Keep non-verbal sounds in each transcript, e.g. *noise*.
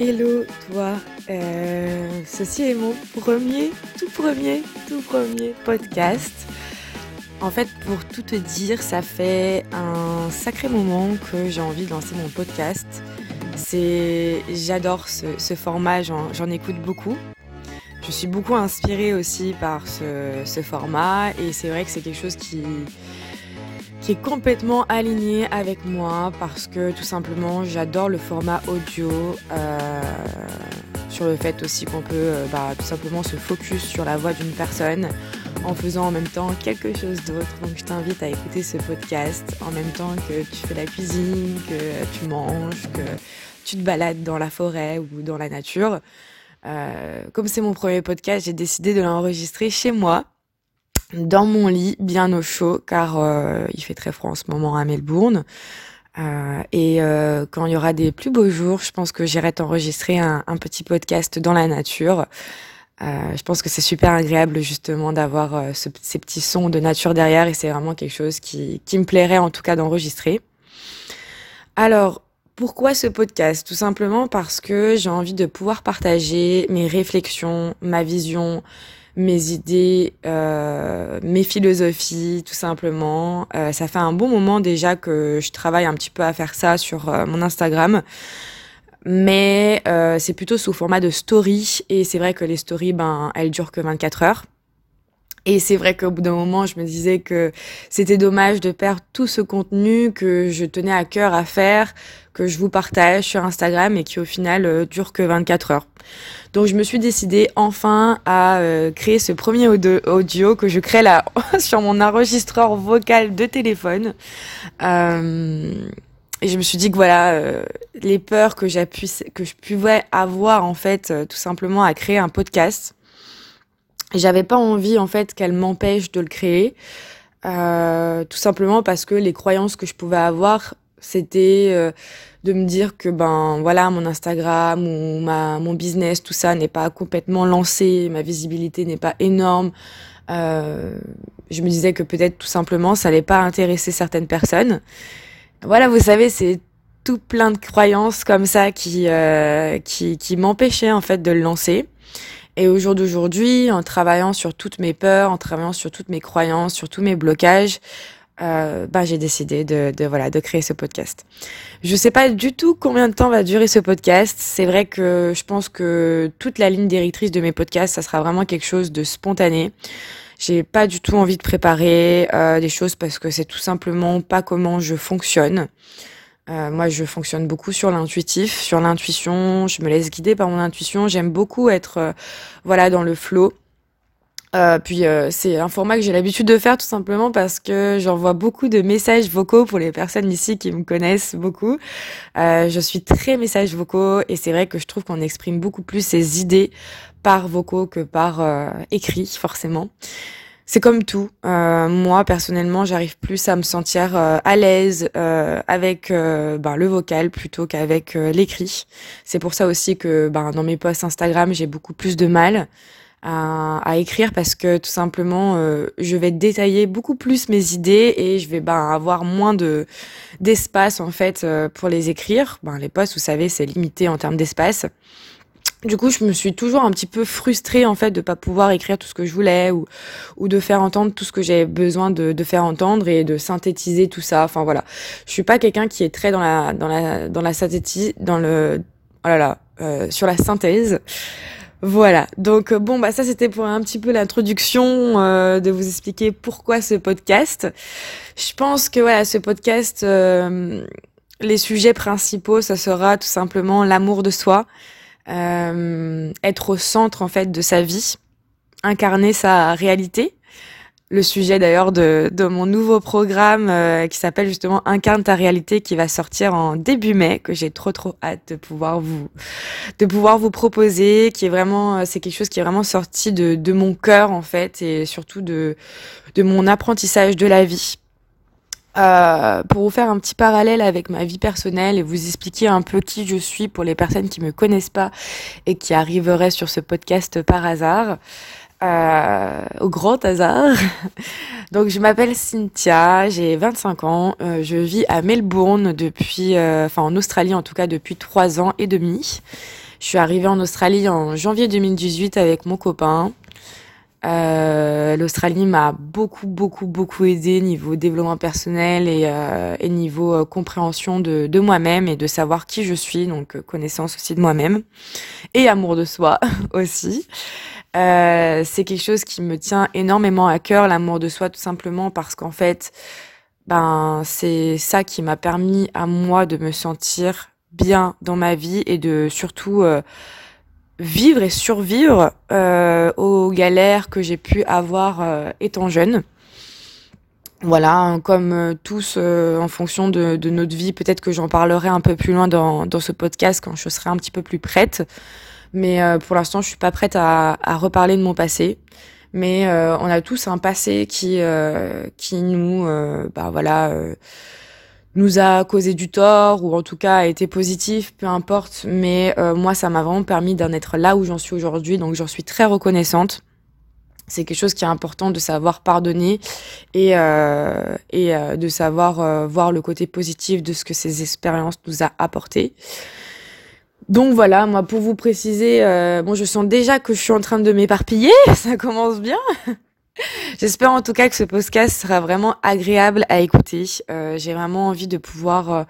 Hello toi, euh, ceci est mon premier, tout premier, tout premier podcast. En fait, pour tout te dire, ça fait un sacré moment que j'ai envie de lancer mon podcast. C'est, j'adore ce, format, j'en écoute beaucoup. Je suis beaucoup inspirée aussi par ce, ce format et c'est vrai que c'est quelque chose qui, qui complètement aligné avec moi parce que tout simplement j'adore le format audio euh, sur le fait aussi qu'on peut euh, bah, tout simplement se focus sur la voix d'une personne en faisant en même temps quelque chose d'autre. Donc je t'invite à écouter ce podcast en même temps que tu fais la cuisine, que tu manges, que tu te balades dans la forêt ou dans la nature. Euh, comme c'est mon premier podcast, j'ai décidé de l'enregistrer chez moi dans mon lit, bien au chaud, car euh, il fait très froid en ce moment à Melbourne. Euh, et euh, quand il y aura des plus beaux jours, je pense que j'irai t'enregistrer un, petit podcast dans la nature. je pense que c'est super agréable justement d'avoir ce, ces petits sons de nature derrière et c'est vraiment quelque chose qui me plairait en tout cas d'enregistrer. Alors, pourquoi ce podcast? Tout simplement parce que j'ai envie de pouvoir partager mes réflexions, ma vision, mes idées, euh, mes philosophies, tout simplement. Euh, ça fait un bon moment déjà que je travaille un petit peu à faire ça sur euh, mon Instagram. Mais euh, c'est plutôt sous format de story. Et c'est vrai que les stories, ben, elles durent que 24 heures. Et c'est vrai qu'au bout d'un moment, je me disais que c'était dommage de perdre tout ce contenu que je tenais à cœur à faire, que je vous partage sur Instagram et qui au final euh, dure que 24 heures. Donc je me suis décidée enfin à euh, créer ce premier audio que je crée là *laughs* sur mon enregistreur vocal de téléphone. Euh, et je me suis dit que voilà, euh, les peurs que, que je pouvais avoir en fait, tout simplement à créer un podcast j'avais pas envie en fait qu'elle m'empêche de le créer, euh, tout simplement parce que les croyances que je pouvais avoir, c'était euh, de me dire que ben voilà mon Instagram ou ma mon business tout ça n'est pas complètement lancé, ma visibilité n'est pas énorme. Euh, je me disais que peut-être tout simplement ça allait pas intéresser certaines personnes. Voilà, vous savez, c'est tout plein de croyances comme ça qui euh, qui, qui m'empêchaient en fait de le lancer. Et au jour d'aujourd'hui, en travaillant sur toutes mes peurs, en travaillant sur toutes mes croyances, sur tous mes blocages, euh, ben j'ai décidé de, voilà de créer ce podcast. Je sais pas du tout combien de temps va durer ce podcast. C'est vrai que je pense que toute la ligne directrice de mes podcasts, ça sera vraiment quelque chose de spontané. J'ai pas du tout envie de préparer euh, des choses parce que c'est tout simplement pas comment je fonctionne. Euh, moi, je fonctionne beaucoup sur l'intuitif, sur l'intuition. Je me laisse guider par mon intuition. J'aime beaucoup être, euh, voilà, dans le flow. Euh, puis euh, c'est un format que j'ai l'habitude de faire tout simplement parce que j'envoie beaucoup de messages vocaux pour les personnes ici qui me connaissent beaucoup. Euh, je suis très messages vocaux et c'est vrai que je trouve qu'on exprime beaucoup plus ses idées par vocaux que par écrit forcément c'est comme tout. Euh, moi, personnellement, j'arrive plus à me sentir euh, à l'aise euh, avec euh, ben, le vocal plutôt qu'avec l'écrit. C'est pour ça aussi que ben, dans mes posts Instagram, j'ai beaucoup plus de mal à, à, écrire parce que tout simplement, je vais détailler beaucoup plus mes idées et je vais ben, avoir moins de d'espace en fait pour les écrire. Ben, les posts, vous savez, c'est limité en termes d'espace. Du coup, je me suis toujours un petit peu frustrée en fait de pas pouvoir écrire tout ce que je voulais ou ou de faire entendre tout ce que j'avais besoin de, de faire entendre et de synthétiser tout ça. Enfin voilà, je suis pas quelqu'un qui est très dans la dans la dans la synthétise dans le oh là là euh, sur la synthèse. Voilà, donc euh, bon bah ça c'était pour un petit peu l'introduction euh, de vous expliquer pourquoi ce podcast. Je pense que voilà ce podcast, euh, les sujets principaux, ça sera tout simplement l'amour de soi, euh, être au centre en fait de sa vie, incarner sa réalité. Le sujet d'ailleurs de, de mon nouveau programme euh, qui s'appelle justement Incarne ta réalité qui va sortir en début mai que j'ai trop trop hâte de pouvoir vous de pouvoir vous proposer qui est vraiment euh, c'est quelque chose qui est vraiment sorti de, de mon cœur en fait et surtout de de mon apprentissage de la vie euh, pour vous faire un petit parallèle avec ma vie personnelle et vous expliquer un peu qui je suis pour les personnes qui me connaissent pas et qui arriveraient sur ce podcast par hasard. euh, au grand hasard. *laughs* Donc je m'appelle Cynthia, j'ai 25 ans, euh, je vis à Melbourne depuis, enfin en Australie en tout cas depuis 3 ans et demi. Je suis arrivée en Australie en janvier 2018 avec mon copain. Euh, L'Australie m'a beaucoup, beaucoup, beaucoup aidé niveau développement personnel et, euh, niveau euh, compréhension de, de moi-même et de savoir qui je suis, donc connaissance aussi de moi-même et amour de soi *laughs* aussi. C'est quelque chose qui me tient énormément à cœur, l'amour de soi, tout simplement parce qu'en fait, ben c'est ça qui m'a permis à moi de me sentir bien dans ma vie et de surtout vivre et survivre euh, aux galères que j'ai pu avoir euh, étant jeune. Voilà, hein, comme euh, tous en fonction de, de notre vie, peut-être que j'en parlerai un peu plus loin dans, dans ce podcast quand je serai un petit peu plus prête. Mais pour l'instant, je suis pas prête à, à reparler de mon passé. Mais on a tous un passé qui qui nous, bah voilà nous a causé du tort ou en tout cas a été positif, peu importe. Mais euh, moi, ça m'a vraiment permis d'en être là où j'en suis aujourd'hui, donc j'en suis très reconnaissante. C'est quelque chose qui est important de savoir pardonner et, euh, et euh, de savoir euh, voir le côté positif de ce que ces expériences nous a apporté. Donc voilà, moi pour vous préciser, euh, bon je sens déjà que je suis en train de m'éparpiller, *laughs* ça commence bien. J'espère en tout cas que ce podcast sera vraiment agréable à écouter. Euh, J'ai vraiment envie de pouvoir, euh,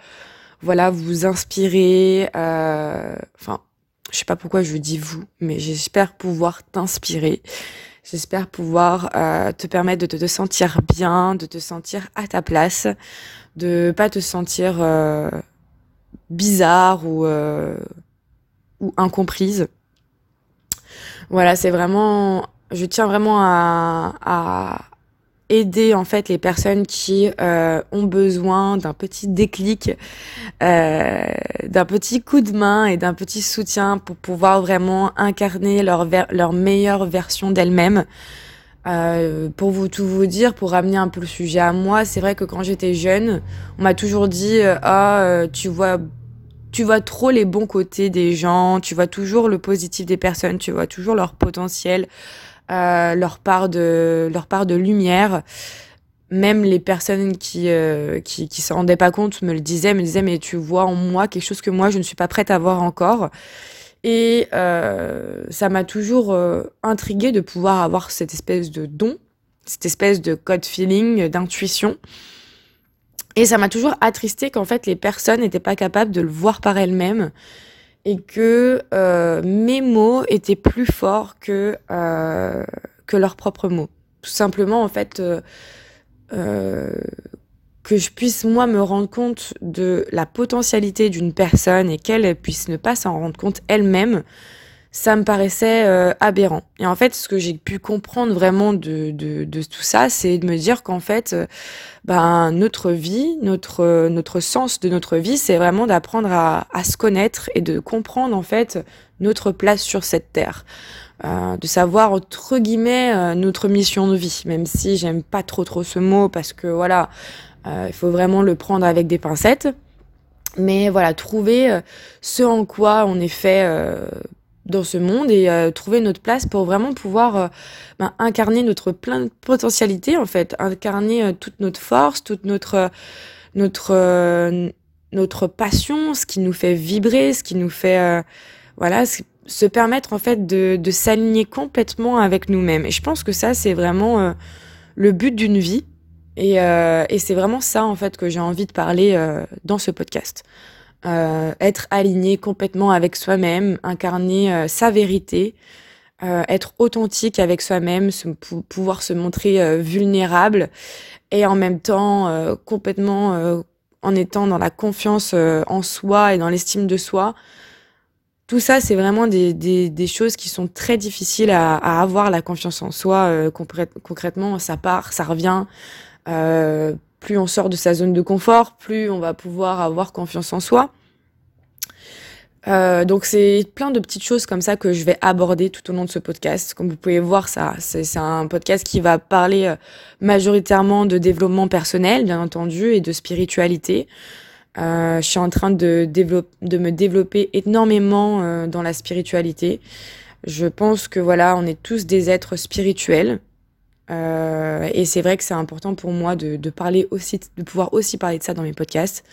voilà, vous inspirer. Euh, enfin, je sais pas pourquoi je dis vous, mais j'espère pouvoir t'inspirer. J'espère pouvoir euh, te permettre de te, sentir bien, de te sentir à ta place, de pas te sentir euh, bizarre ou ou incomprise. Voilà, c'est vraiment je tiens vraiment à, aider en fait les personnes qui euh, ont besoin d'un petit déclic, euh, d'un petit coup de main et d'un petit soutien pour pouvoir vraiment incarner leur, leur meilleure version d'elles-mêmes. Euh, pour vous tout vous dire, pour ramener un peu le sujet à moi, c'est vrai que quand j'étais jeune, on m'a toujours dit ah tu vois tu vois trop les bons côtés des gens, tu vois toujours le positif des personnes, tu vois toujours leur potentiel, euh, leur part de leur part de lumière. Même les personnes qui euh, qui qui s'en rendaient pas compte me le disaient, me disaient mais tu vois en moi quelque chose que moi je ne suis pas prête à voir encore. Et euh, ça m'a toujours euh, intriguée de pouvoir avoir cette espèce de don, cette espèce de code feeling, d'intuition. Et ça m'a toujours attristé qu'en fait les personnes n'étaient pas capables de le voir par elles-mêmes et que euh, mes mots étaient plus forts que, euh, que leurs propres mots. Tout simplement, en fait, euh, que je puisse, moi, me rendre compte de la potentialité d'une personne et qu'elle puisse ne pas s'en rendre compte elle-même, ça me paraissait euh, aberrant. Et en fait, ce que j'ai pu comprendre vraiment de, de, tout ça, c'est de me dire qu'en fait, euh, ben, notre vie, notre, notre sens de notre vie, c'est vraiment d'apprendre à, à se connaître et de comprendre en fait notre place sur cette terre. Euh, de savoir entre guillemets euh, notre mission de vie, même si j'aime pas trop trop ce mot parce que voilà, euh, il faut vraiment le prendre avec des pincettes. Mais voilà, trouver ce en quoi on est fait dans ce monde et euh, trouver notre place pour vraiment pouvoir euh, ben, incarner notre plein de potentialité en fait, incarner euh, toute notre force, toute notre notre notre passion, ce qui nous fait vibrer, ce qui nous fait voilà, se permettre en fait de, de s'aligner complètement avec nous-mêmes. Et je pense que ça c'est vraiment le but d'une vie. Et, et c'est vraiment ça en fait que j'ai envie de parler dans ce podcast euh, être aligné complètement avec soi-même, incarner euh, sa vérité, euh, être authentique avec soi-même, pouvoir se montrer vulnérable et en même temps complètement en étant dans la confiance en soi et dans l'estime de soi. Tout ça, c'est vraiment des, choses qui sont très difficiles à avoir la confiance en soi. concrètement, ça part, ça revient plus on sort de sa zone de confort, plus on va pouvoir avoir confiance en soi. Euh, donc c'est plein de petites choses comme ça que je vais aborder tout au long de ce podcast. Comme vous pouvez voir, ça c'est un podcast qui va parler euh, majoritairement de développement personnel, bien entendu, et de spiritualité. Euh, je suis en train de, de me développer énormément euh, dans la spiritualité. Je pense que voilà, on est tous des êtres spirituels. Euh, et c'est vrai que c'est important pour moi de, parler aussi, de pouvoir aussi parler de ça dans mes podcasts,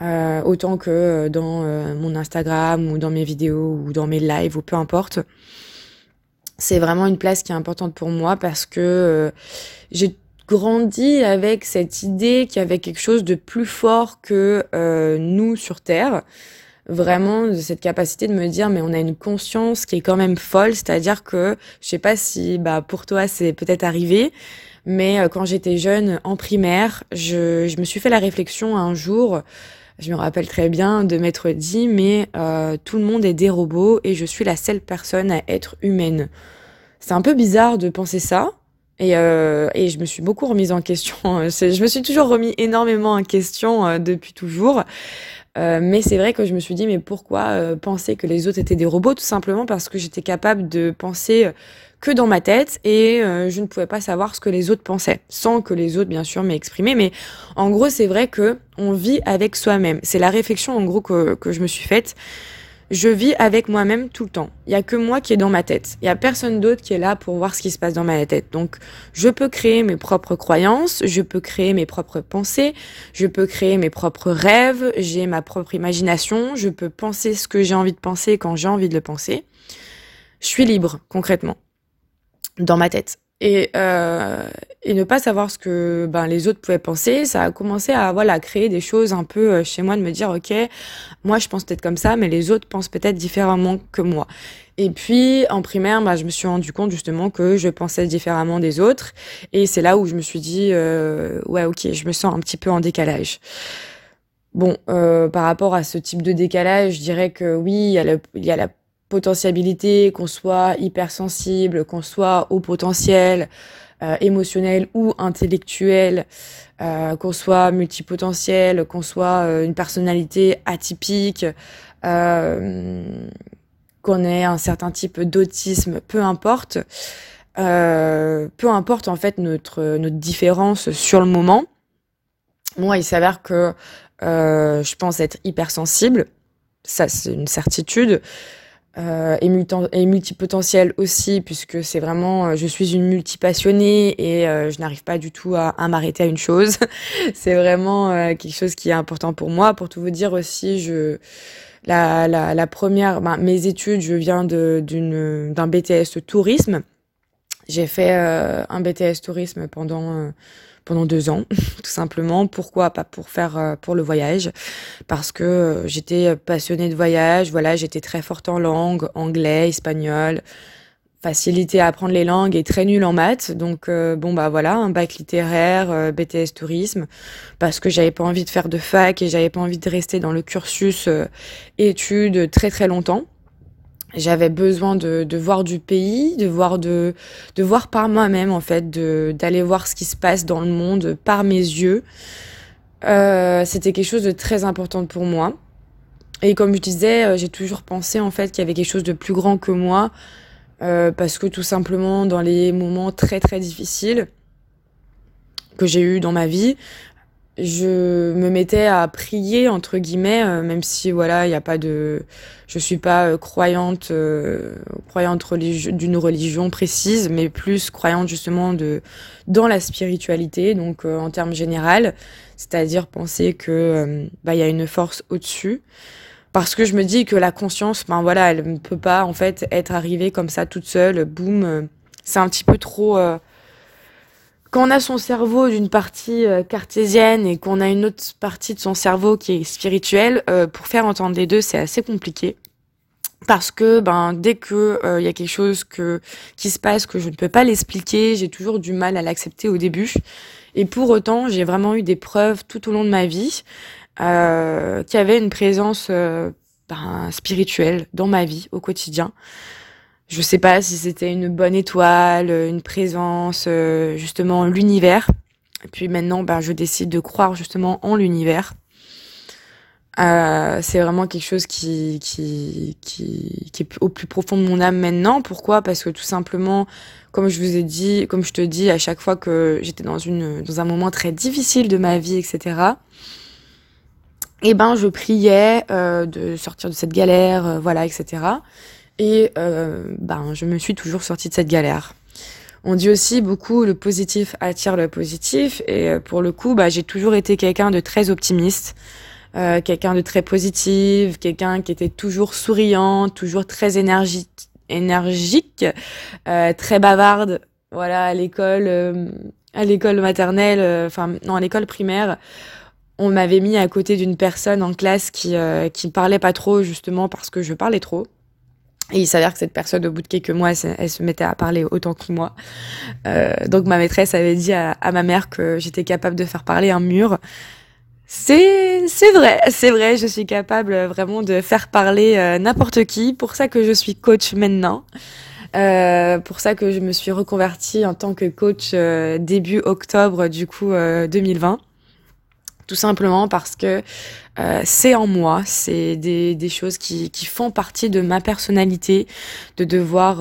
euh, autant que dans euh, mon Instagram ou dans mes vidéos ou dans mes lives ou peu importe. C'est vraiment une place qui est importante pour moi parce que j'ai grandi avec cette idée qu'il y avait quelque chose de plus fort que nous sur Terre vraiment cette capacité de me dire mais on a une conscience qui est quand même folle, c'est-à-dire que je sais pas si bah pour toi c'est peut-être arrivé, mais euh, quand j'étais jeune en primaire, je, je me suis fait la réflexion un jour, je me rappelle très bien de m'être dit mais euh, tout le monde est des robots et je suis la seule personne à être humaine. C'est un peu bizarre de penser ça. Et, euh, et je me suis beaucoup remise en question. *laughs* Je me suis toujours remis énormément en question euh, depuis toujours. Euh, mais c'est vrai que je me suis dit, mais pourquoi euh, penser que les autres étaient des robots Tout simplement parce que j'étais capable de penser euh, que dans ma tête et je ne pouvais pas savoir ce que les autres pensaient, sans que les autres, bien sûr, m'aient exprimé. Mais en gros, c'est vrai que on vit avec soi-même. C'est la réflexion, en gros, que, que je me suis faite je vis avec moi-même tout le temps. Il y a que moi qui est dans ma tête. Il y a personne d'autre qui est là pour voir ce qui se passe dans ma tête. Donc, je peux créer mes propres croyances, je peux créer mes propres pensées, je peux créer mes propres rêves, j'ai ma propre imagination, je peux penser ce que j'ai envie de penser quand j'ai envie de le penser. Je suis libre, concrètement, dans ma tête et, euh, et ne pas savoir ce que ben, les autres pouvaient penser, ça a commencé à voilà créer des choses un peu euh, chez moi, de me dire ok, moi je pense peut-être comme ça, mais les autres pensent peut-être différemment que moi. Et puis en primaire, bah, je me suis rendu compte justement que je pensais différemment des autres, et c'est là où je me suis dit euh, ouais ok, je me sens un petit peu en décalage. Bon, euh, par rapport à ce type de décalage, je dirais que oui, il y a, il y a la potentialité, qu'on soit hypersensible, qu'on soit au potentiel euh, émotionnel ou intellectuel, euh, qu'on soit multipotentiel, qu'on soit euh, une personnalité atypique, qu'on ait un certain type d'autisme, peu importe. Peu importe en fait notre notre différence sur le moment. Moi, il s'avère que je pense être hypersensible, ça c'est une certitude euh, et, et, multipotentiel aussi, puisque c'est vraiment, euh, je suis une multipassionnée et euh, je n'arrive pas du tout à, m'arrêter à une chose. *laughs* c'est vraiment quelque chose qui est important pour moi. Pour tout vous dire aussi, je, la, la, première, ben, mes études, je viens d'un BTS tourisme. J'ai fait un BTS tourisme pendant pendant deux ans, *laughs* tout simplement. Pourquoi Pas pour faire euh, pour le voyage, parce que euh, j'étais passionnée de voyage. Voilà, j'étais très forte en langue, anglais, espagnol, facilité à apprendre les langues et très nulle en maths. Donc euh, bon bah voilà, un bac littéraire, euh, BTS tourisme, parce que j'avais pas envie de faire de fac et j'avais pas envie de rester dans le cursus euh, études très très longtemps j'avais besoin de, voir du pays, de voir de, de voir par moi-même en fait, d'aller voir ce qui se passe dans le monde par mes yeux. Euh, C'était quelque chose de très important pour moi. Et comme je disais, euh, j'ai toujours pensé en fait qu'il y avait quelque chose de plus grand que moi, euh, parce que tout simplement dans les moments très très difficiles que j'ai eu dans ma vie, je me mettais à prier entre guillemets euh, même si voilà il n'y a pas de je suis pas euh, croyante euh, croyante d'une religion précise mais plus croyante justement de dans la spiritualité donc en termes général. C'est-à-dire penser que bah il y a une force au-dessus. Parce que je me dis que la conscience ben voilà elle ne peut pas en fait être arrivée comme ça toute seule. Boum c'est un petit peu trop quand on a son cerveau d'une partie euh, cartésienne et qu'on a une autre partie de son cerveau qui est spirituelle, euh, pour faire entendre les deux, c'est assez compliqué. Parce que ben dès que il euh, y a quelque chose qui se passe que je ne peux pas l'expliquer, j'ai toujours du mal à l'accepter au début. Et pour autant, j'ai vraiment eu des preuves tout au long de ma vie euh, qu'il y avait une présence ben, spirituelle dans ma vie au quotidien je sais pas si c'était une bonne étoile, une présence, euh, justement l'univers. Puis maintenant, ben, je décide de croire justement en l'univers. Euh, c'est vraiment quelque chose qui, qui, qui, est au plus profond de mon âme maintenant. Pourquoi? Parce que tout simplement, comme je vous ai dit, comme je te dis, à chaque fois que j'étais dans dans un moment très difficile de ma vie, etc. Et eh ben, je priais euh, de sortir de cette galère, euh, voilà, etc. Et ben, je me suis toujours sortie de cette galère. On dit aussi beaucoup le positif attire le positif. Et pour le coup, bah, j'ai toujours été quelqu'un de très optimiste. Euh, quelqu'un de très positif, quelqu'un qui était toujours souriant, toujours très énergique, énergique euh, très bavarde. Voilà, à l'école, euh, à l'école maternelle, enfin non, à l'école primaire, on m'avait mis à côté d'une personne en classe qui qui parlait pas trop justement parce que je parlais trop. Il s'avère que cette personne, au bout de quelques mois, elle, se mettait à parler autant que moi. donc ma maîtresse avait dit à, ma mère que j'étais capable de faire parler un mur. C'est c'est vrai, c'est vrai, je suis capable vraiment de faire parler euh, n'importe qui. Pour ça que je suis coach maintenant. Euh, pour ça que je me suis reconvertie en tant que coach euh, début octobre du coup 2020. Tout simplement parce que c'est en moi, c'est des, des choses qui, qui font partie de ma personnalité, de devoir,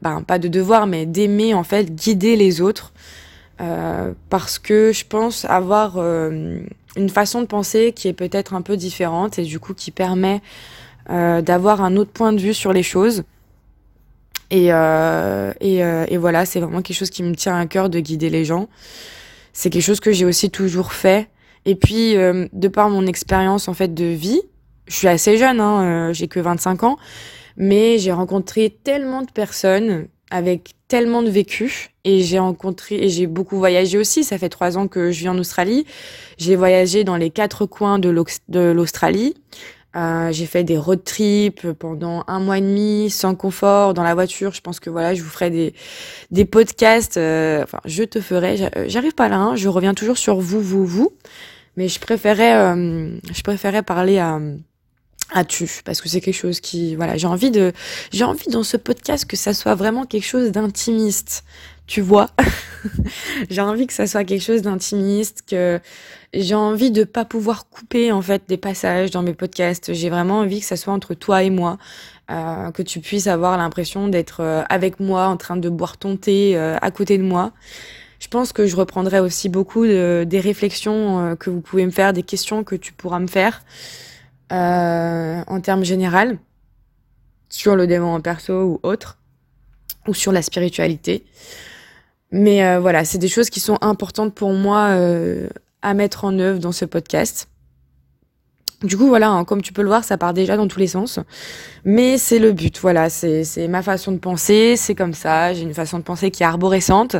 ben pas de devoir, mais d'aimer en fait guider les autres. parce que je pense avoir une façon de penser qui est peut-être un peu différente et du coup qui permet euh, d'avoir un autre point de vue sur les choses. Et, euh, et, euh, et, voilà, c'est vraiment quelque chose qui me tient à cœur de guider les gens. C'est quelque chose que j'ai aussi toujours fait. Et puis, euh, de par mon expérience en fait de vie, je suis assez jeune, hein, euh, j'ai que 25 ans, mais j'ai rencontré tellement de personnes avec tellement de vécu et j'ai rencontré et j'ai beaucoup voyagé aussi. Ça fait trois ans que je vis en Australie. J'ai voyagé dans les quatre coins de l'Australie. Euh, j'ai fait des road trips pendant un mois et demi sans confort dans la voiture. Je pense que voilà, je vous ferai des des podcasts. Enfin, je te ferai. J'arrive pas là. Hein, je reviens toujours sur vous, vous, vous. Mais je préférais, euh, je parler à as-tu parce que c'est quelque chose qui voilà j'ai envie de j'ai envie dans ce podcast que ça soit vraiment quelque chose d'intimiste tu vois. *laughs* J'ai envie que ça soit quelque chose d'intimiste que j'ai envie de pas pouvoir couper en fait des passages dans mes podcasts. J'ai vraiment envie que ça soit entre toi et moi euh, que tu puisses avoir l'impression d'être euh, avec moi en train de boire ton thé à côté de moi je pense que je reprendrai aussi beaucoup de, des réflexions euh, que vous pouvez me faire des questions que tu pourras me faire euh, en termes général sur le développement perso ou autre, ou sur la spiritualité. Mais euh, voilà, c'est des choses qui sont importantes pour moi euh, à mettre en œuvre dans ce podcast. Du coup, voilà, hein, comme tu peux le voir, ça part déjà dans tous les sens. Mais c'est le but, voilà, c'est ma façon de penser, c'est comme ça, j'ai une façon de penser qui est arborescente.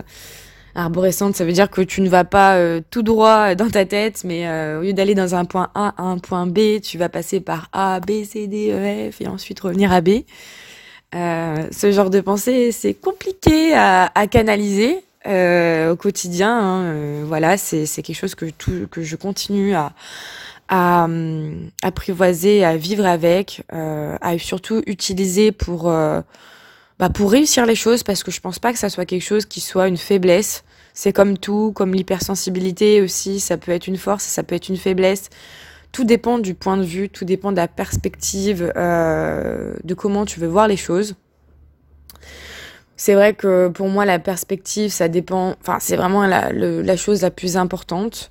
Arborescente, ça veut dire que tu ne vas pas euh, tout droit dans ta tête, mais euh, au lieu d'aller dans un point A un point B, tu vas passer par A, B, C, D, E, F et ensuite revenir à B. Euh, ce genre de pensée, c'est compliqué à, canaliser au quotidien. Hein. voilà, c'est quelque chose que, que je continue à, à apprivoiser, à vivre avec, à surtout utiliser pour bah, pour réussir les choses parce que je pense pas que ça soit quelque chose qui soit une faiblesse. C'est comme tout, comme l'hypersensibilité aussi, ça peut être une force, ça peut être une faiblesse. Tout dépend du point de vue, tout dépend de la perspective, euh, de comment tu veux voir les choses. C'est vrai que pour moi, la perspective, ça dépend. Enfin, c'est vraiment la, chose la plus importante.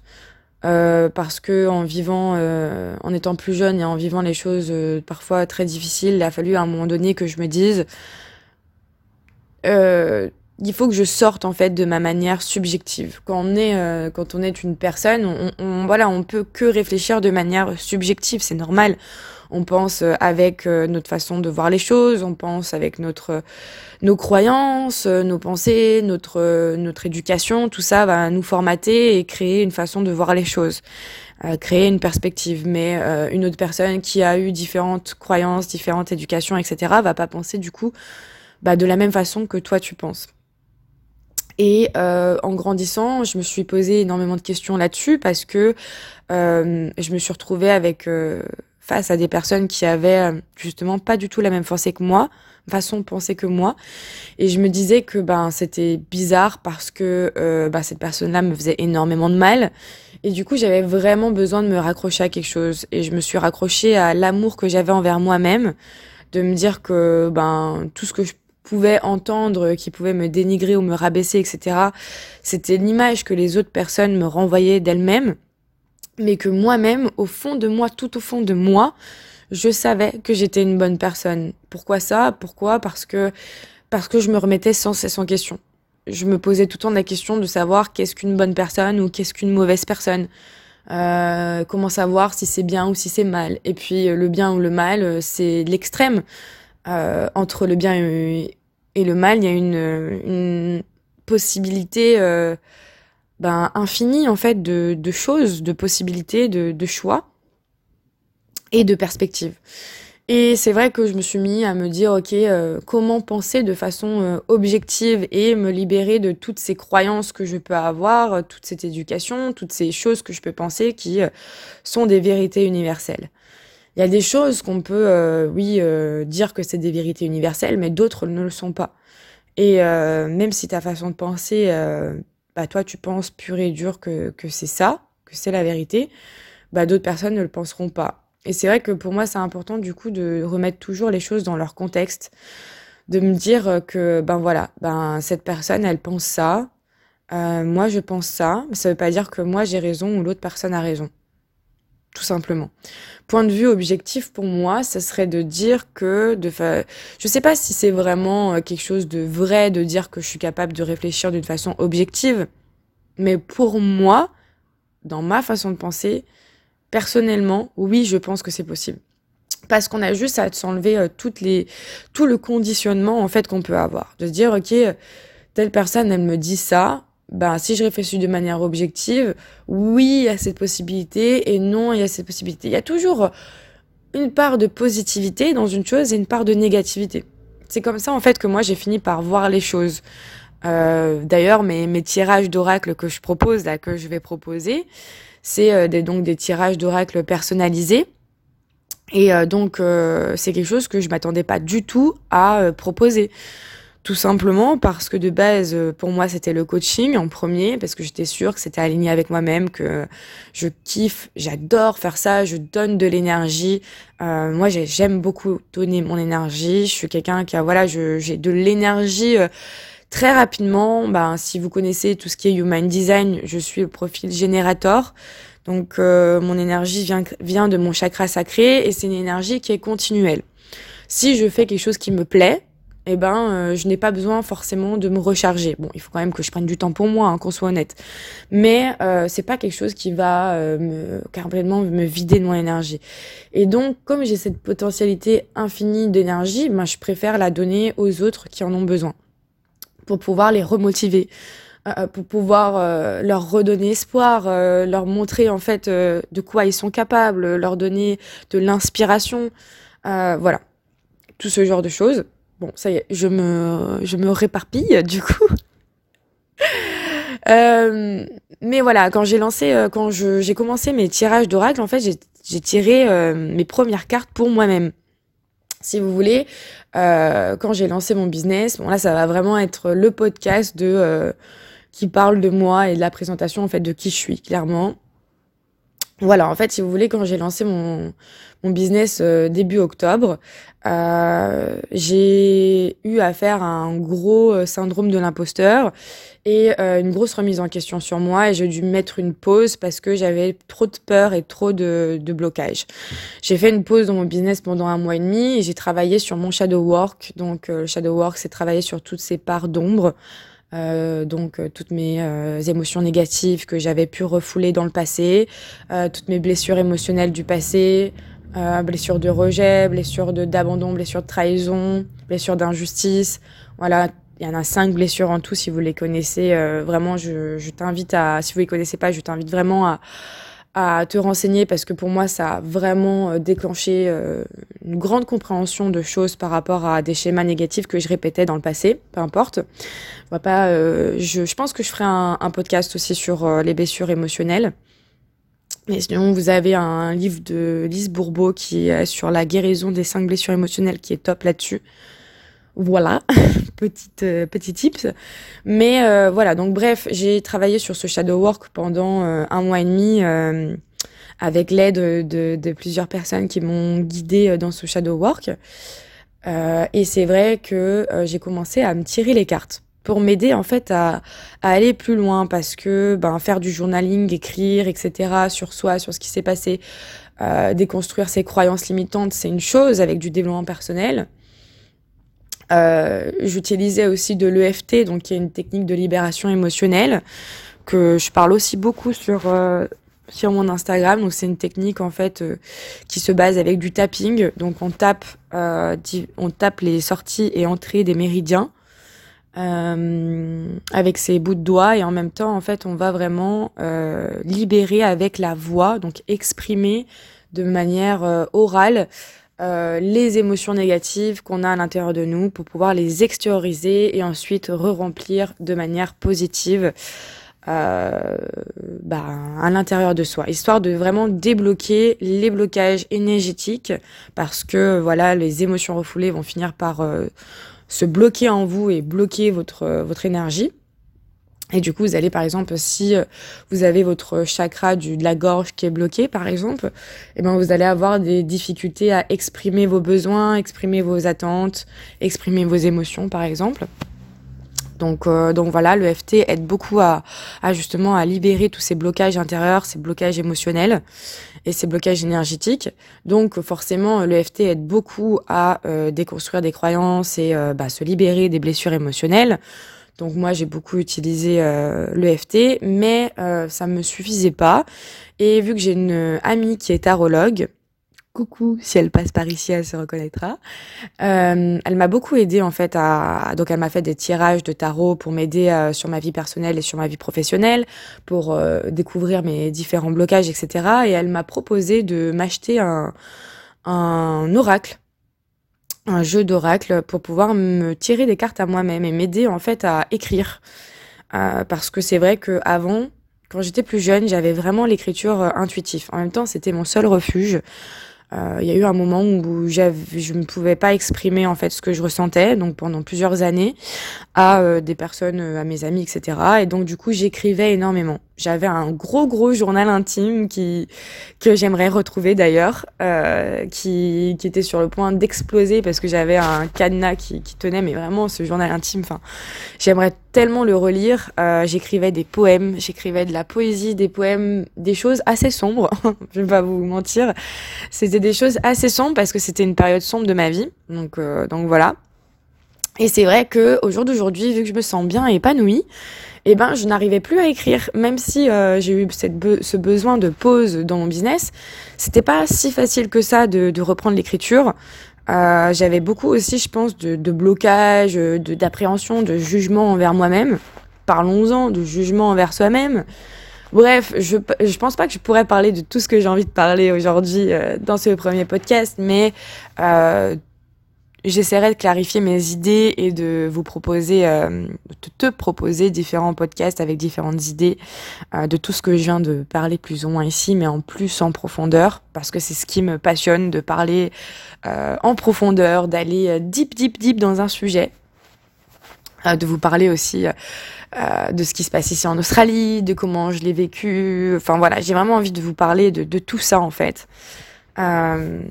Euh, parce que en vivant, euh, en étant plus jeune et en vivant les choses euh, parfois très difficiles, il a fallu à un moment donné que je me dise euh, il faut que je sorte en fait de ma manière subjective. Quand on est, euh, quand on est une personne, on, on, voilà, on peut que réfléchir de manière subjective, c'est normal. On pense euh, avec notre façon de voir les choses, on pense avec notre, nos croyances, nos pensées, notre, notre éducation, tout ça va nous formater et créer une façon de voir les choses, créer une perspective. Mais une autre personne qui a eu différentes croyances, différentes éducations, etc., va pas penser du coup bah, de la même façon que toi tu penses. Et euh, en grandissant, je me suis posé énormément de questions là-dessus parce que euh, je me suis retrouvée avec euh, face à des personnes qui avaient justement pas du tout la même pensée que moi, façon de penser que moi, et je me disais que ben c'était bizarre parce que bah, cette personne-là me faisait énormément de mal. Et du coup, j'avais vraiment besoin de me raccrocher à quelque chose. Et je me suis raccrochée à l'amour que j'avais envers moi-même, de me dire que ben tout ce que je pouvais entendre, qui pouvait me dénigrer ou me rabaisser, etc. C'était l'image que les autres personnes me renvoyaient d'elles-mêmes, mais que moi-même, au fond de moi, tout au fond de moi, je savais que j'étais une bonne personne. Pourquoi ça? Pourquoi? Parce que parce que je me remettais sans cesse en question. Je me posais tout le temps la question de savoir qu'est-ce qu'une bonne personne ou qu'est-ce qu'une mauvaise personne. Euh, comment savoir si c'est bien ou si c'est mal? Et puis le bien ou le mal, c'est l'extrême. Euh, entre le bien et, le mal, il y a une, possibilité euh, ben, infinie en fait de, choses, de possibilités, de, choix et de perspectives. Et c'est vrai que je me suis mis à me dire, ok, euh, comment penser de façon euh, objective et me libérer de toutes ces croyances que je peux avoir, toute cette éducation, toutes ces choses que je peux penser qui sont des vérités universelles. Il y a des choses qu'on peut, oui, dire que c'est des vérités universelles, mais d'autres ne le sont pas. Et même si ta façon de penser, bah toi tu penses pur et dur que, que c'est ça, que c'est la vérité, bah d'autres personnes ne le penseront pas. Et c'est vrai que pour moi, c'est important du coup de remettre toujours les choses dans leur contexte, de me dire que ben voilà, ben cette personne, elle pense ça, euh, moi je pense ça, mais ça veut pas dire que moi j'ai raison ou l'autre personne a raison. Tout simplement. Point de vue objectif pour moi, ce serait de dire que, de fa... je sais pas si c'est vraiment euh, quelque chose de vrai de dire que je suis capable de réfléchir d'une façon objective, mais pour moi, dans ma façon de penser, personnellement, oui, je pense que c'est possible. Parce qu'on a juste à s'enlever euh, tout le conditionnement en fait qu'on peut avoir. De se dire, ok, telle personne, elle me dit ça, ben, si je réfléchis de manière objective, oui, il y a cette possibilité, et non, il y a cette possibilité. Il y a toujours une part de positivité dans une chose et une part de négativité. C'est comme ça, en fait, que moi, j'ai fini par voir les choses. Euh, D'ailleurs, mes, tirages d'oracle que je propose, là, que je vais proposer, c'est euh, donc des tirages d'oracle personnalisés. Et euh, donc, c'est quelque chose que je m'attendais pas du tout à proposer. Tout simplement parce que de base, pour moi, c'était le coaching en premier, parce que j'étais sûre que c'était aligné avec moi-même, que je kiffe, j'adore faire ça, je donne de l'énergie. moi, j'aime beaucoup donner mon énergie. Je suis quelqu'un qui a, voilà, j'ai de l'énergie Très rapidement, ben, si vous connaissez tout ce qui est Human Design, je suis le profil générateur. Donc euh, mon énergie vient, vient de mon chakra sacré et c'est une énergie qui est continuelle. Si je fais quelque chose qui me plaît, eh ben, euh, je n'ai pas besoin forcément de me recharger. Bon, il faut quand même que je prenne du temps pour moi, hein, qu'on soit honnête. Mais euh, c'est pas quelque chose qui va euh, me, carrément me vider de mon énergie. Et donc, comme j'ai cette potentialité infinie d'énergie, ben, je préfère la donner aux autres qui en ont besoin pour pouvoir les remotiver, pour pouvoir leur redonner espoir, leur montrer en fait de quoi ils sont capables, leur donner de l'inspiration, voilà, tout ce genre de choses. Bon, ça y est, je me, réparpille *laughs* du coup. mais voilà, quand j'ai lancé, quand j'ai commencé mes tirages d'oracle, en fait, j'ai tiré mes premières cartes pour moi-même si vous voulez, euh, quand j'ai lancé mon business, bon là ça va vraiment être le podcast euh, qui parle de moi et de la présentation en fait de qui je suis clairement. Voilà, en fait, si vous voulez, quand j'ai lancé mon, mon business euh, début octobre, euh, j'ai eu à faire un gros euh, syndrome de l'imposteur et une grosse remise en question sur moi et j'ai dû mettre une pause parce que j'avais trop de peur et trop de, blocage. J'ai fait une pause dans mon business pendant un mois et demi et j'ai travaillé sur mon shadow work. Donc, le shadow work, c'est travailler sur toutes ces parts d'ombre donc toutes mes émotions négatives que j'avais pu refouler dans le passé, toutes mes blessures émotionnelles du passé, blessures de rejet, blessures d'abandon, blessures de trahison, blessures d'injustice. Voilà, il y en a cinq blessures en tout si vous les connaissez. vraiment, je, je t'invite à, si vous les connaissez pas, je t'invite vraiment à à te renseigner parce que pour moi ça a vraiment euh, déclenché euh, une grande compréhension de choses par rapport à des schémas négatifs que je répétais dans le passé, peu importe. Va pas, euh, je, je, pense que je ferai un, un podcast aussi sur les blessures émotionnelles. Sinon, vous avez un livre de Lise Bourbeau qui est sur la guérison des cinq blessures émotionnelles qui est top là-dessus. Voilà, *laughs* petite euh, petit tips. Mais euh, voilà, donc bref, j'ai travaillé sur ce shadow work pendant euh, un mois et demi avec l'aide de, de, plusieurs personnes qui m'ont guidée dans ce shadow work. et c'est vrai que j'ai commencé à me tirer les cartes pour m'aider en fait à, aller plus loin parce que ben faire du journaling, écrire, etc. sur soi, sur ce qui s'est passé, déconstruire ses croyances limitantes, c'est une chose avec du développement personnel. Euh, j'utilisais aussi de l'EFT, donc qui est une technique de libération émotionnelle que je parle aussi beaucoup sur euh, sur mon Instagram. Donc c'est une technique en fait euh, qui se base avec du tapping. Donc on tape on tape les sorties et entrées des méridiens. Avec ses bouts de doigts et en même temps en fait on va vraiment libérer avec la voix donc exprimer de manière orale euh, les émotions négatives qu'on a à l'intérieur de nous pour pouvoir les extérioriser et ensuite re-remplir de manière positive euh, bah, à l'intérieur de soi, histoire de vraiment débloquer les blocages énergétiques parce que voilà les émotions refoulées vont finir par euh, se bloquer en vous et bloquer votre votre énergie. Et du coup, vous allez par exemple, si euh, vous avez votre chakra du, de la gorge qui est bloqué, par exemple, eh ben vous allez avoir des difficultés à exprimer vos besoins, exprimer vos attentes, exprimer vos émotions, par exemple. Donc, euh, donc voilà, le FT aide beaucoup à, à, justement à libérer tous ces blocages intérieurs, ces blocages émotionnels et ces blocages énergétiques. Donc forcément, le FT aide beaucoup à euh, déconstruire des croyances et bah, se libérer des blessures émotionnelles. Donc moi j'ai beaucoup utilisé euh, l'EFT, mais euh, ça me suffisait pas. Et vu que j'ai une amie qui est tarologue, coucou, si elle passe par ici, elle se reconnaîtra. Euh, elle m'a beaucoup aidé en fait à donc elle m'a fait des tirages de tarot pour m'aider euh, sur ma vie personnelle et sur ma vie professionnelle, pour euh, découvrir mes différents blocages, etc. Et elle m'a proposé de m'acheter un oracle un jeu d'oracle pour pouvoir me tirer des cartes à moi-même et m'aider en fait à écrire. Parce que c'est vrai que avant, quand j'étais plus jeune, j'avais vraiment l'écriture intuitive. En même temps, c'était mon seul refuge. Euh, il y a eu un moment où je ne pouvais pas exprimer en fait ce que je ressentais, donc pendant plusieurs années, à euh, des personnes, à mes amis, etc. Et donc du coup, j'écrivais énormément. J'avais un gros gros journal intime qui que j'aimerais retrouver d'ailleurs, euh, qui, qui était sur le point d'exploser parce que j'avais un cadenas qui, qui tenait, mais vraiment ce journal intime. Enfin, j'aimerais tellement le relire. Euh, j'écrivais des poèmes, j'écrivais de la poésie, des poèmes, des choses assez sombres. *laughs* je vais pas vous mentir, c'était des choses assez sombres parce que c'était une période sombre de ma vie. Donc euh, donc voilà. Et c'est vrai que au jour d'aujourd'hui, vu que je me sens bien épanouie, eh ben je n'arrivais plus à écrire, même si euh, j'ai eu ce besoin de pause dans mon business. C'était pas si facile que ça de, de reprendre l'écriture. Euh, j'avais beaucoup aussi, je pense, de, de blocage, d'appréhension, de, jugement envers moi-même. Parlons-en, de jugement envers soi-même. Bref, je, je pense pas que je pourrais parler de tout ce que j'ai envie de parler aujourd'hui euh, dans ce premier podcast, mais euh, j'essaierai de clarifier mes idées et de vous proposer, euh, de te proposer différents podcasts avec différentes idées euh, de tout ce que je viens de parler plus ou moins ici, mais en plus en profondeur, parce que c'est ce qui me passionne de parler euh, en profondeur, d'aller deep, deep, deep dans un sujet, de vous parler aussi de ce qui se passe ici en Australie, de comment je l'ai vécu. Enfin voilà, j'ai vraiment envie de vous parler de, de tout ça en fait. Euh,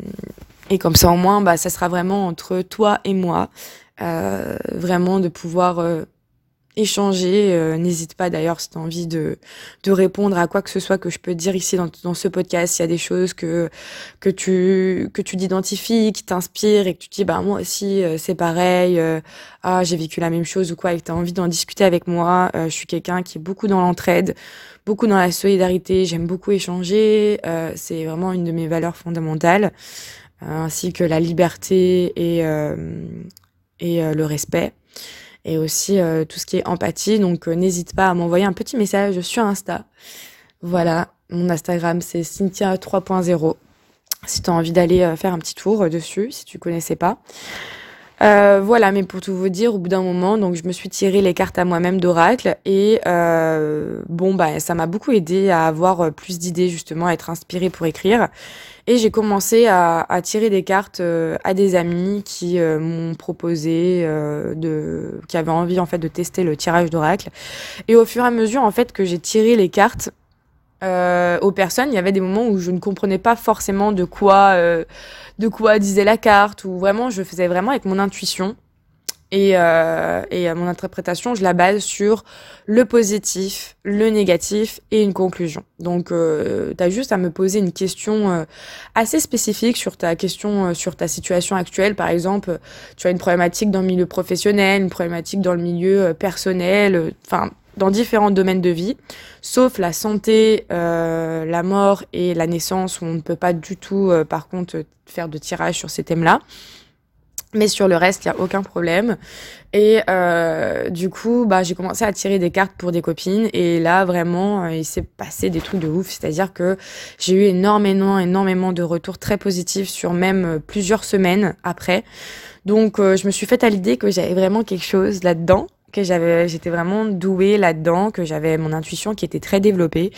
et comme ça, au moins, bah, ça sera vraiment entre toi et moi. Euh, vraiment de pouvoir euh, échanger. Euh, n'hésite pas d'ailleurs si tu as envie de, de répondre à quoi que ce soit que je peux dire ici dans, dans ce podcast. S'il y a des choses que, que tu, que tu t'identifies, qui t'inspirent et que tu te dis, bah, moi aussi, c'est pareil. ah, j'ai vécu la même chose ou quoi et que tu as envie d'en discuter avec moi. je suis quelqu'un qui est beaucoup dans l'entraide, beaucoup dans la solidarité. J'aime beaucoup échanger. c'est vraiment une de mes valeurs fondamentales. Euh, ainsi que la liberté et, euh, et euh, le respect et aussi tout ce qui est empathie. Donc n'hésite pas à m'envoyer un petit message sur Insta. Voilà, mon Instagram c'est Cynthia 3.0. Si tu as envie d'aller faire un petit tour dessus, si tu connaissais pas. Euh, voilà, mais pour tout vous dire, au bout d'un moment, donc je me suis tiré les cartes à moi-même d'oracle et euh, bon bah ça m'a beaucoup aidé à avoir plus d'idées justement, à être inspirée pour écrire. Et j'ai commencé à, à, tirer des cartes euh, à des amis qui euh, m'ont proposé euh, de, qui avaient envie en fait de tester le tirage d'oracle. Et au fur et à mesure en fait que j'ai tiré les cartes aux personnes, il y avait des moments où je ne comprenais pas forcément de quoi, de quoi disait la carte, ou vraiment je faisais vraiment avec mon intuition. Et, euh, et mon interprétation, je la base sur le positif, le négatif et une conclusion. Donc, euh, tu as juste à me poser une question euh, assez spécifique sur ta question, euh, sur ta situation actuelle. Par exemple, tu as une problématique dans le milieu professionnel, une problématique dans le milieu personnel, enfin, dans différents domaines de vie, sauf la santé, la mort et la naissance, où on ne peut pas du tout, par contre, faire de tirage sur ces thèmes-là. Mais sur le reste, il n'y a aucun problème. Et euh, du coup, bah, j'ai commencé à tirer des cartes pour des copines. Et là, vraiment, euh, il s'est passé des trucs de ouf. C'est-à-dire que j'ai eu énormément, énormément de retours très positifs sur même euh, plusieurs semaines après. Donc, euh, je me suis faite à l'idée que j'avais vraiment quelque chose là-dedans que j'étais vraiment douée là-dedans que j'avais mon intuition qui était très développée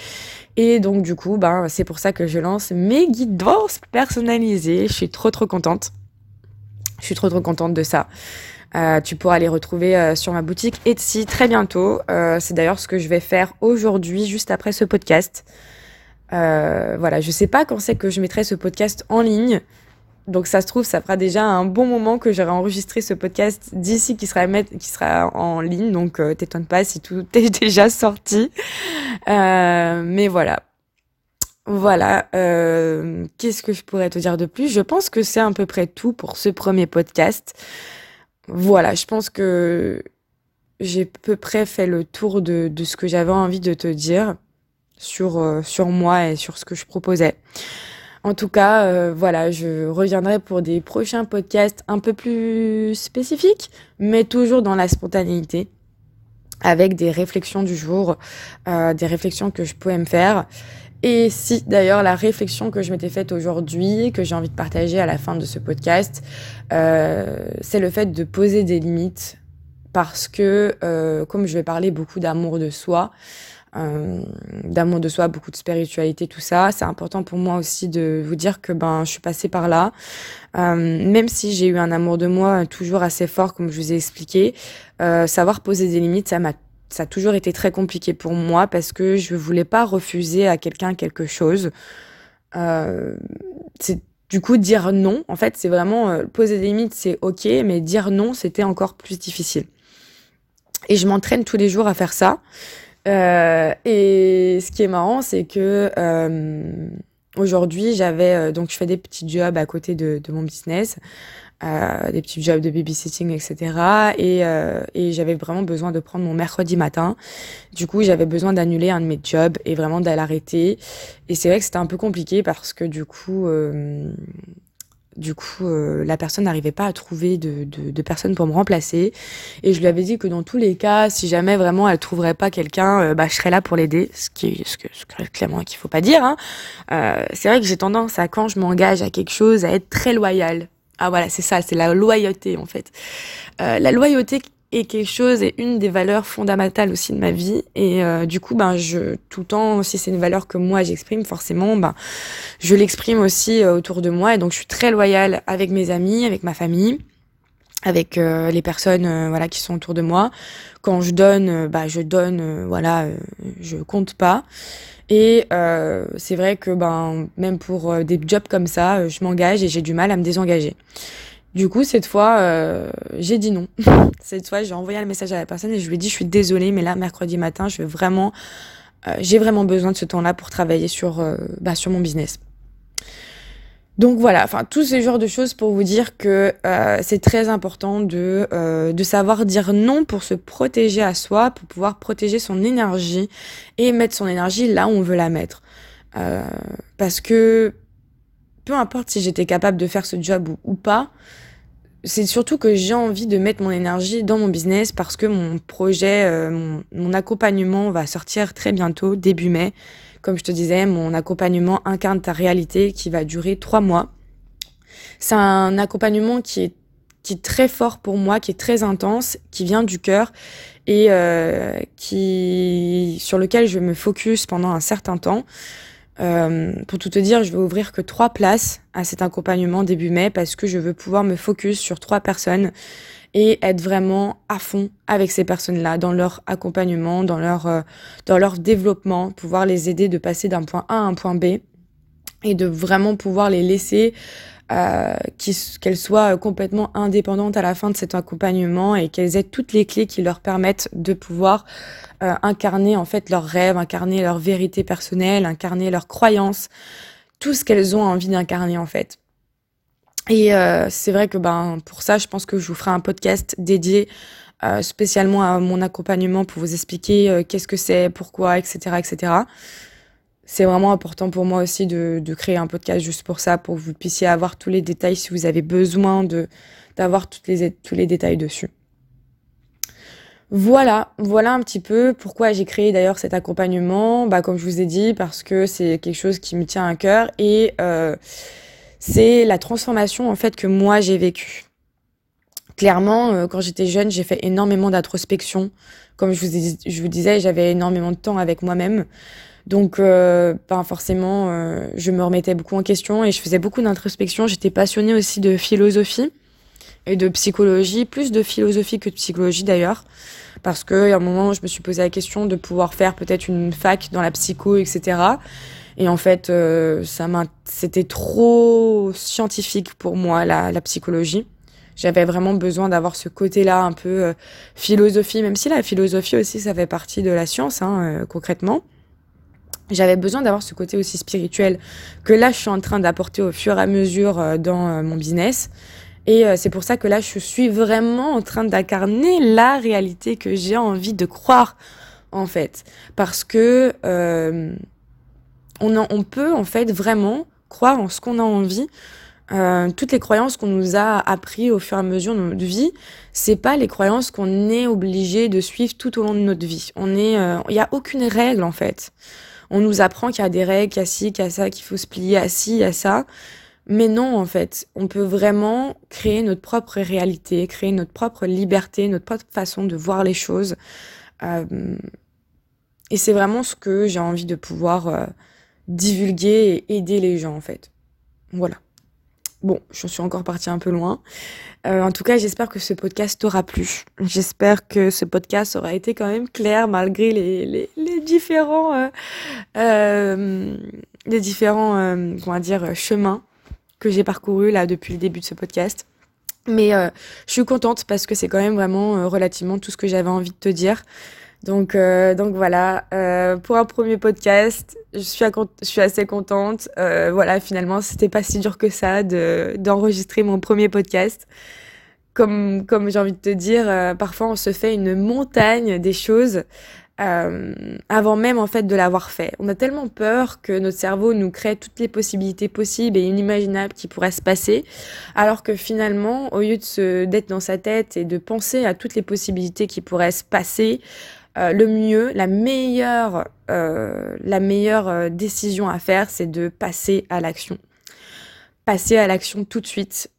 et donc du coup ben c'est pour ça que je lance mes guidances personnalisées je suis trop trop contente je suis trop trop contente de ça. Euh, tu pourras les retrouver euh, sur ma boutique Etsy très bientôt. Euh, c'est d'ailleurs ce que je vais faire aujourd'hui, juste après ce podcast. Voilà, je sais pas quand c'est que je mettrai ce podcast en ligne. Donc ça se trouve, ça fera déjà un bon moment que j'aurai enregistré ce podcast d'ici qui sera, qui sera en ligne. Donc euh, t'étonne pas si tout *laughs* est déjà sorti. mais voilà, voilà, euh, qu'est-ce que je pourrais te dire de plus? Je pense que c'est à peu près tout pour ce premier podcast. Voilà, je pense que j'ai à peu près fait le tour de, ce que j'avais envie de te dire sur, euh, sur moi et sur ce que je proposais. En tout cas, euh, voilà, je reviendrai pour des prochains podcasts un peu plus spécifiques, mais toujours dans la spontanéité, avec des réflexions du jour, euh, des réflexions que je pouvais me faire. Et si d'ailleurs la réflexion que je m'étais faite aujourd'hui, que j'ai envie de partager à la fin de ce podcast, euh, c'est le fait de poser des limites parce que euh, comme je vais parler beaucoup d'amour de soi, euh, d'amour de soi, beaucoup de spiritualité, tout ça, c'est important pour moi aussi de vous dire que ben je suis passée par là, euh, même si j'ai eu un amour de moi toujours assez fort, comme je vous ai expliqué, euh, savoir poser des limites, ça m'a ça a toujours été très compliqué pour moi parce que je voulais pas refuser à quelqu'un quelque chose. Euh, c'est du coup dire non. En fait, c'est vraiment euh, poser des limites, c'est ok, mais dire non, c'était encore plus difficile. Et je m'entraîne tous les jours à faire ça. Euh, et ce qui est marrant, c'est que euh, aujourd'hui, j'avais euh, donc je fais des petits jobs à côté de, de mon business euh, des petits jobs de babysitting, etc. Et, euh, et j'avais vraiment besoin de prendre mon mercredi matin. Du coup, j'avais besoin d'annuler un de mes jobs et vraiment d'aller arrêter. Et c'est vrai que c'était un peu compliqué parce que du coup, euh, du coup, euh, la personne n'arrivait pas à trouver de, de, de personne pour me remplacer. Et je lui avais dit que dans tous les cas, si jamais vraiment elle trouverait pas quelqu'un, euh, bah, je serais là pour l'aider. Ce qui, ce que, ce que clairement qu'il faut pas dire. Hein. Euh, c'est vrai que j'ai tendance à quand je m'engage à quelque chose à être très loyale ah voilà, c'est ça, c'est la loyauté en fait. Euh, la loyauté est quelque chose et une des valeurs fondamentales aussi de ma vie. Et euh, du coup ben je tout le temps si c'est une valeur que moi j'exprime forcément ben je l'exprime aussi euh, autour de moi. Et donc je suis très loyale avec mes amis avec ma famille avec euh, les personnes euh, voilà qui sont autour de moi. Quand je donne euh, bah je donne voilà je compte pas. Et c'est vrai que ben même pour des jobs comme ça je m'engage et j'ai du mal à me désengager du coup cette fois j'ai dit non *laughs* cette fois j'ai envoyé un message à la personne et je lui ai dit je suis désolée mais là mercredi matin je vais vraiment j'ai vraiment besoin de ce temps là pour travailler sur bah, sur mon business donc voilà, enfin tous ces genres de choses pour vous dire que euh, c'est très important de, euh, de savoir dire non pour se protéger à soi, pour pouvoir protéger son énergie et mettre son énergie là où on veut la mettre. Euh, parce que peu importe si j'étais capable de faire ce job ou, pas, c'est surtout que j'ai envie de mettre mon énergie dans mon business parce que mon projet, euh, mon, accompagnement va sortir très bientôt, début mai. Comme je te disais, mon accompagnement incarne ta réalité qui va durer trois mois. C'est un accompagnement qui est, très fort pour moi, qui est très intense, qui vient du cœur et euh, qui sur lequel je me focus pendant un certain temps. Euh, pour tout te dire, je vais ouvrir que trois places à cet accompagnement début mai parce que je veux pouvoir me focus sur trois personnes et être vraiment à fond avec ces personnes-là dans leur accompagnement, dans leur, euh, dans leur développement, pouvoir les aider de passer d'un point A à un point B et de vraiment pouvoir les laisser euh, qu'elles soient complètement indépendantes à la fin de cet accompagnement et qu'elles aient toutes les clés qui leur permettent de pouvoir euh, incarner en fait leurs rêves, incarner leur vérité personnelle, incarner leurs croyances, tout ce qu'elles ont envie d'incarner en fait. Et euh, c'est vrai que ben pour ça, je pense que je vous ferai un podcast dédié euh, spécialement à mon accompagnement pour vous expliquer euh, qu'est-ce que c'est, pourquoi, etc., etc. C'est vraiment important pour moi aussi de, de, créer un podcast juste pour ça, pour que vous puissiez avoir tous les détails si vous avez besoin de d'avoir les tous les détails dessus. Voilà, voilà un petit peu pourquoi j'ai créé d'ailleurs cet accompagnement. Bah comme je vous ai dit, parce que c'est quelque chose qui me tient à cœur et euh, c'est la transformation en fait que moi j'ai vécue clairement, euh, quand j'étais jeune, j'ai fait énormément d'introspection. Comme je vous, je vous disais, j'avais énormément de temps avec moi-même. Donc, euh, ben forcément, euh, je me remettais beaucoup en question et je faisais beaucoup d'introspection. J'étais passionnée aussi de philosophie et de psychologie, plus de philosophie que de psychologie d'ailleurs, parce que a un moment, je me suis posé la question de pouvoir faire peut-être une fac dans la psycho, etc. Et en fait, euh, ça c'était trop scientifique pour moi la, la psychologie j'avais vraiment besoin d'avoir ce côté-là un peu euh, philosophie, même si la philosophie aussi, ça fait partie de la science, hein, euh, concrètement. J'avais besoin d'avoir ce côté aussi spirituel que là, je suis en train d'apporter au fur et à mesure euh, dans mon business. Et c'est pour ça que là, je suis vraiment en train d'incarner la réalité que j'ai envie de croire, en fait. Parce que on, peut, en fait, vraiment croire en ce qu'on a envie euh, toutes les croyances qu'on nous a appris au fur et à mesure de notre vie, c'est pas les croyances qu'on est obligé de suivre tout au long de notre vie. On est, il euh, y a aucune règle en fait. On nous apprend qu'il y a des règles, qu'il y a ci, qu'il y a ça, qu'il faut se plier à ci, à ça. Mais non, en fait, on peut vraiment créer notre propre réalité, créer notre propre liberté, notre propre façon de voir les choses. Euh, et c'est vraiment ce que j'ai envie de pouvoir euh, divulguer et aider les gens, en fait. Voilà. Bon, je suis encore partie un peu loin. Euh, en tout cas, j'espère que ce podcast t'aura plu. J'espère que ce podcast aura été quand même clair malgré les, différents, euh, euh, chemins que j'ai parcourus là depuis le début de ce podcast. Mais je suis contente parce que c'est quand même vraiment relativement tout ce que j'avais envie de te dire. Donc, euh, donc voilà, euh, pour un premier podcast, je suis, je suis assez contente. Euh, voilà, finalement, c'était pas si dur que ça de d'enregistrer mon premier podcast. Comme, comme j'ai envie de te dire, euh, parfois on se fait une montagne des choses euh, avant même en fait de l'avoir fait. On a tellement peur que notre cerveau nous crée toutes les possibilités possibles et inimaginables qui pourraient se passer, alors que finalement, au lieu de d'être dans sa tête et de penser à toutes les possibilités qui pourraient se passer, euh, le mieux, la meilleure, euh, la meilleure euh, décision à faire, c'est de passer à l'action. Passer à l'action tout de suite,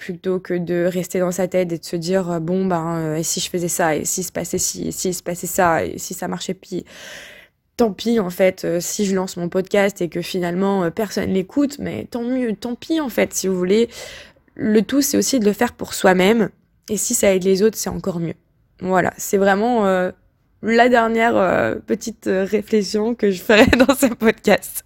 plutôt que de rester dans sa tête et de se dire bon ben et si je faisais ça et si se passait ci et si se passait ça et si ça marchait puis tant pis en fait si je lance mon podcast et que finalement personne l'écoute mais tant mieux tant pis en fait si vous voulez le tout c'est aussi de le faire pour soi-même et si ça aide les autres c'est encore mieux voilà c'est vraiment la dernière euh, petite euh, réflexion que je ferai *laughs* dans ce podcast.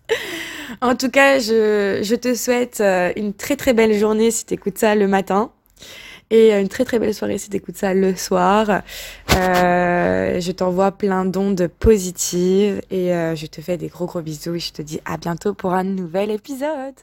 En tout cas, je, je te souhaite euh, une très très belle journée si tu écoutes ça le matin et une très très belle soirée si tu écoutes ça le soir. Euh, je t'envoie plein d'ondes positives et je te fais des gros gros bisous et je te dis à bientôt pour un nouvel épisode.